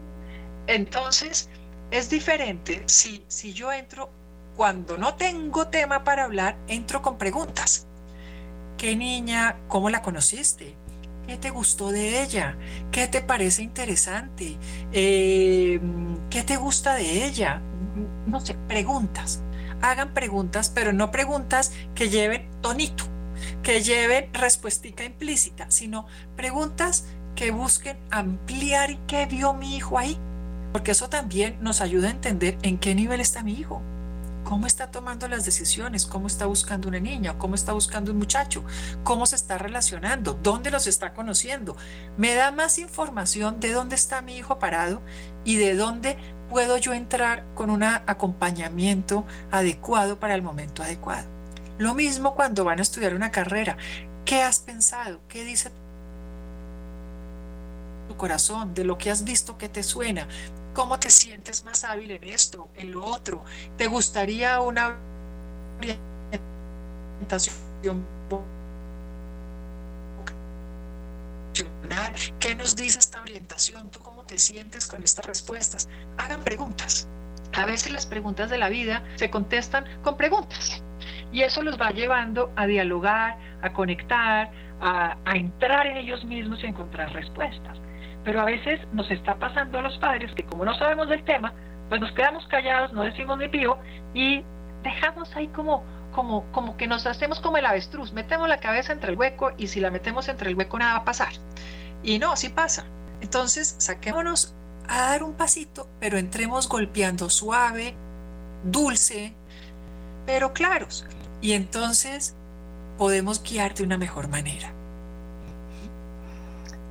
Entonces, es diferente si, si yo entro, cuando no tengo tema para hablar, entro con preguntas. ¿Qué niña? ¿Cómo la conociste? ¿Qué te gustó de ella? ¿Qué te parece interesante? Eh, ¿Qué te gusta de ella? No sé, preguntas. Hagan preguntas, pero no preguntas que lleven tonito, que lleven respuestica implícita, sino preguntas que busquen ampliar y qué vio mi hijo ahí, porque eso también nos ayuda a entender en qué nivel está mi hijo cómo está tomando las decisiones, cómo está buscando una niña, cómo está buscando un muchacho, cómo se está relacionando, dónde los está conociendo. Me da más información de dónde está mi hijo parado y de dónde puedo yo entrar con un acompañamiento adecuado para el momento adecuado. Lo mismo cuando van a estudiar una carrera. ¿Qué has pensado? ¿Qué dice tu corazón? De lo que has visto, ¿qué te suena? ¿Cómo te sientes más hábil en esto, en lo otro? ¿Te gustaría una orientación ¿Qué nos dice esta orientación? ¿Tú cómo ¿cómo te sientes con estas respuestas? Hagan preguntas. A veces las preguntas de la vida se contestan con preguntas. Y eso los va llevando a dialogar, a conectar, a, a entrar en ellos mismos y encontrar respuestas. Pero a veces nos está pasando a los padres que como no sabemos del tema, pues nos quedamos callados, no decimos ni pío y dejamos ahí como, como, como que nos hacemos como el avestruz, metemos la cabeza entre el hueco y si la metemos entre el hueco nada va a pasar. Y no, así pasa. Entonces, saquémonos a dar un pasito, pero entremos golpeando suave, dulce, pero claros. Y entonces podemos guiar de una mejor manera.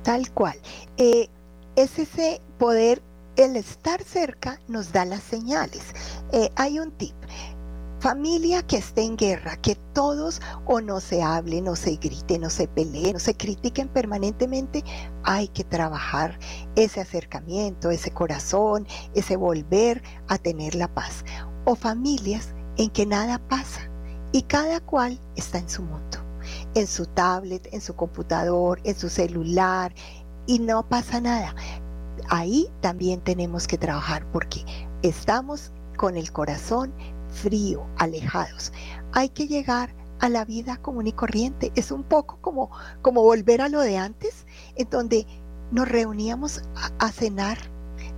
Tal cual. Eh, es ese poder, el estar cerca nos da las señales. Eh, hay un tip. Familia que esté en guerra, que todos o no se hablen, no se griten, no se peleen, no se critiquen permanentemente, hay que trabajar ese acercamiento, ese corazón, ese volver a tener la paz. O familias en que nada pasa y cada cual está en su mundo en su tablet, en su computador, en su celular y no pasa nada. Ahí también tenemos que trabajar porque estamos con el corazón frío, alejados. Hay que llegar a la vida común y corriente. Es un poco como, como volver a lo de antes, en donde nos reuníamos a, a cenar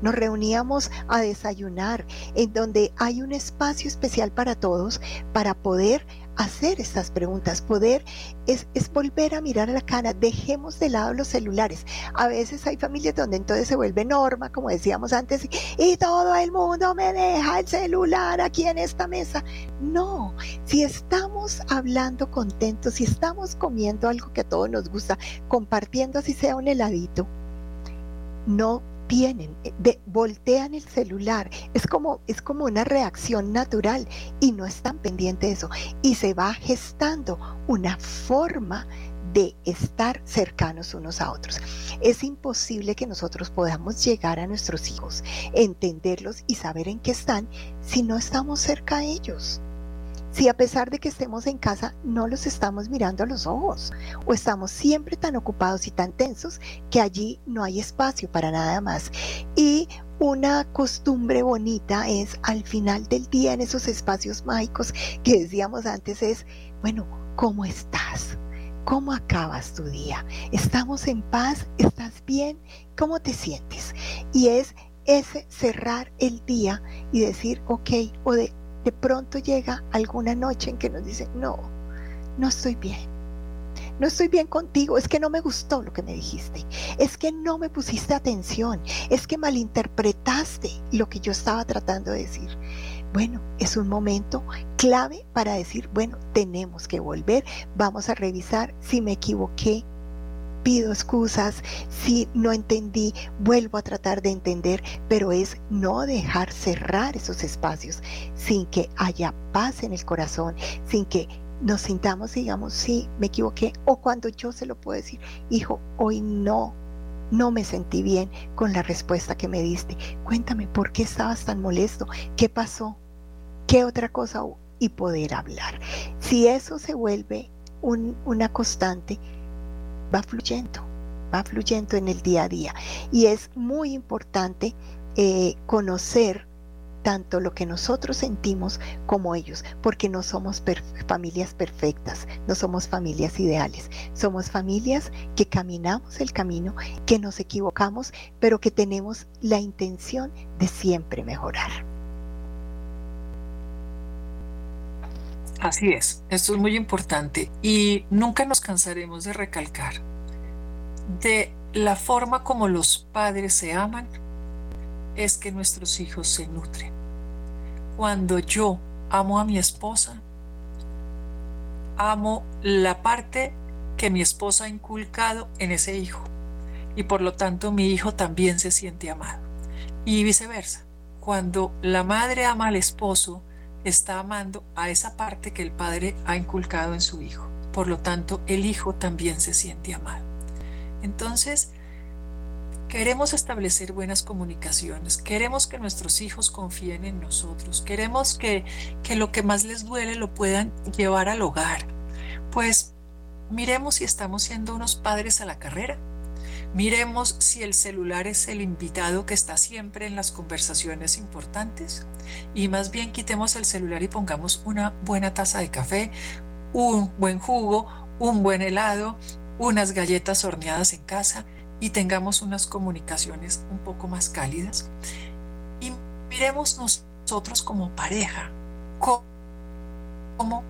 nos reuníamos a desayunar, en donde hay un espacio especial para todos para poder hacer estas preguntas, poder es, volver a mirar a la cara, dejemos de lado los celulares. A veces hay familias donde entonces se vuelve norma, como decíamos antes, y todo el mundo me deja el celular aquí en esta mesa. No, si estamos hablando contentos, si estamos comiendo algo que a todos nos gusta, compartiendo así sea un heladito, no tienen, eh, de, voltean el celular, es como, es como una reacción natural y no están pendientes de eso. Y se va gestando una forma de estar cercanos unos a otros. Es imposible que nosotros podamos llegar a nuestros hijos, entenderlos y saber en qué están si no estamos cerca de ellos si a pesar de que estemos en casa no los estamos mirando a los ojos o estamos siempre tan ocupados y tan tensos que allí no hay espacio para nada más. Y una costumbre bonita es al final del día en esos espacios mágicos que decíamos antes es, bueno, ¿cómo estás? ¿Cómo acabas tu día? ¿Estamos en paz? ¿Estás bien? ¿Cómo te sientes? Y es ese cerrar el día y decir, ok, o de, de pronto llega alguna noche en que nos dicen, no, no estoy bien. No estoy bien contigo, es que no me gustó lo que me dijiste, es que no me pusiste atención, es que malinterpretaste lo que yo estaba tratando de decir. Bueno, es un momento clave para decir, bueno, tenemos que volver, vamos a revisar si me equivoqué, pido excusas, si no entendí, vuelvo a tratar de entender, pero es no dejar cerrar esos espacios sin que haya paz en el corazón, sin que nos sintamos, digamos, sí, me equivoqué, o cuando yo se lo puedo decir, hijo, hoy no, no me sentí bien con la respuesta que me diste. Cuéntame, ¿por qué estabas tan molesto? ¿Qué pasó? ¿Qué otra cosa? Y poder hablar. Si eso se vuelve una constante, va fluyendo, va fluyendo en el día a día. Y es muy importante eh, conocer tanto lo que nosotros sentimos como ellos, porque no somos familias perfectas, no somos familias ideales, somos familias que caminamos el camino, que nos equivocamos, pero que tenemos la intención de siempre mejorar. Así es, esto es muy importante y nunca nos cansaremos de recalcar de la forma como los padres se aman es que nuestros hijos se nutren. Cuando yo amo a mi esposa, amo la parte que mi esposa ha inculcado en ese hijo y por lo tanto mi hijo también se siente amado. Y viceversa, cuando la madre ama al esposo, está amando a esa parte que el padre ha inculcado en su hijo. Por lo tanto, el hijo también se siente amado. Entonces, queremos establecer buenas comunicaciones, queremos que nuestros hijos confíen en nosotros, queremos que, que lo que más les duele lo puedan llevar al hogar. Pues miremos si estamos siendo unos padres a la carrera Miremos si el celular es el invitado que está siempre en las conversaciones importantes y más bien quitemos el celular y pongamos una buena taza de café, un buen jugo, un buen helado, unas galletas horneadas en casa y tengamos unas comunicaciones un poco más cálidas. Y miremos nosotros como pareja, cómo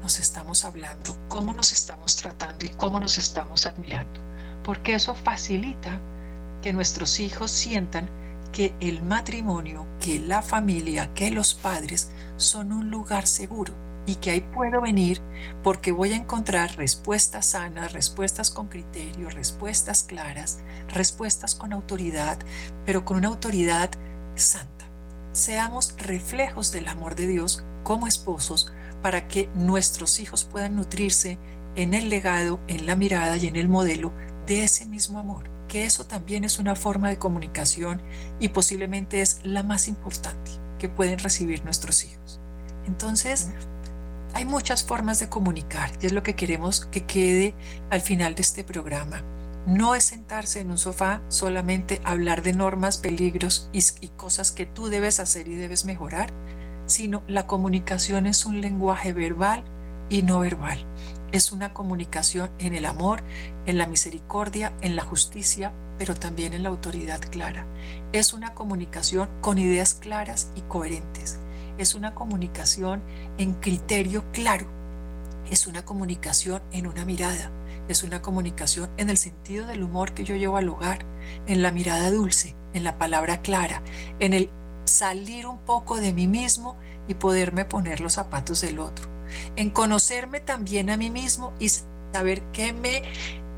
nos estamos hablando, cómo nos estamos tratando y cómo nos estamos admirando. Porque eso facilita que nuestros hijos sientan que el matrimonio, que la familia, que los padres son un lugar seguro y que ahí puedo venir porque voy a encontrar respuestas sanas, respuestas con criterio, respuestas claras, respuestas con autoridad, pero con una autoridad santa. Seamos reflejos del amor de Dios como esposos para que nuestros hijos puedan nutrirse en el legado, en la mirada y en el modelo de ese mismo amor, que eso también es una forma de comunicación y posiblemente es la más importante que pueden recibir nuestros hijos. Entonces, hay muchas formas de comunicar y es lo que queremos que quede al final de este programa. No es sentarse en un sofá solamente hablar de normas, peligros y, y cosas que tú debes hacer y debes mejorar, sino la comunicación es un lenguaje verbal y no verbal. Es una comunicación en el amor, en la misericordia, en la justicia, pero también en la autoridad clara. Es una comunicación con ideas claras y coherentes. Es una comunicación en criterio claro. Es una comunicación en una mirada. Es una comunicación en el sentido del humor que yo llevo al hogar, en la mirada dulce, en la palabra clara, en el salir un poco de mí mismo y poderme poner los zapatos del otro. En conocerme también a mí mismo y saber qué me,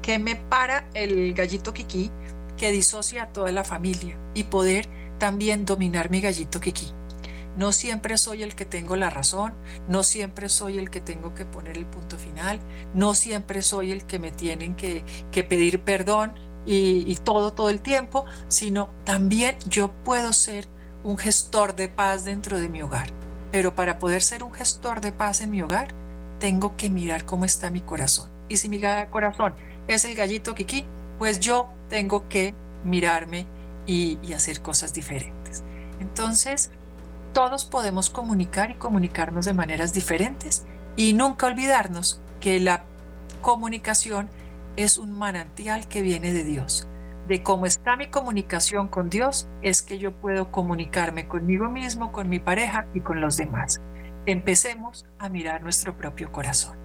qué me para el gallito Kiki que disocia a toda la familia y poder también dominar mi gallito Kiki. No siempre soy el que tengo la razón, no siempre soy el que tengo que poner el punto final, no siempre soy el que me tienen que, que pedir perdón y, y todo, todo el tiempo, sino también yo puedo ser un gestor de paz dentro de mi hogar. Pero para poder ser un gestor de paz en mi hogar, tengo que mirar cómo está mi corazón. Y si mi corazón es el gallito Kiki, pues yo tengo que mirarme y, y hacer cosas diferentes. Entonces, todos podemos comunicar y comunicarnos de maneras diferentes y nunca olvidarnos que la comunicación es un manantial que viene de Dios de cómo está mi comunicación con Dios es que yo puedo comunicarme conmigo mismo, con mi pareja y con los demás. Empecemos a mirar nuestro propio corazón.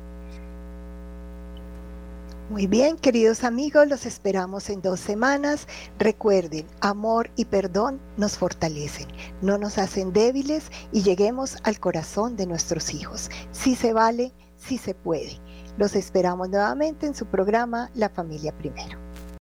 Muy bien, queridos amigos, los esperamos en dos semanas. Recuerden, amor y perdón nos fortalecen, no nos hacen débiles y lleguemos al corazón de nuestros hijos. Si se vale, si se puede. Los esperamos nuevamente en su programa La Familia Primero.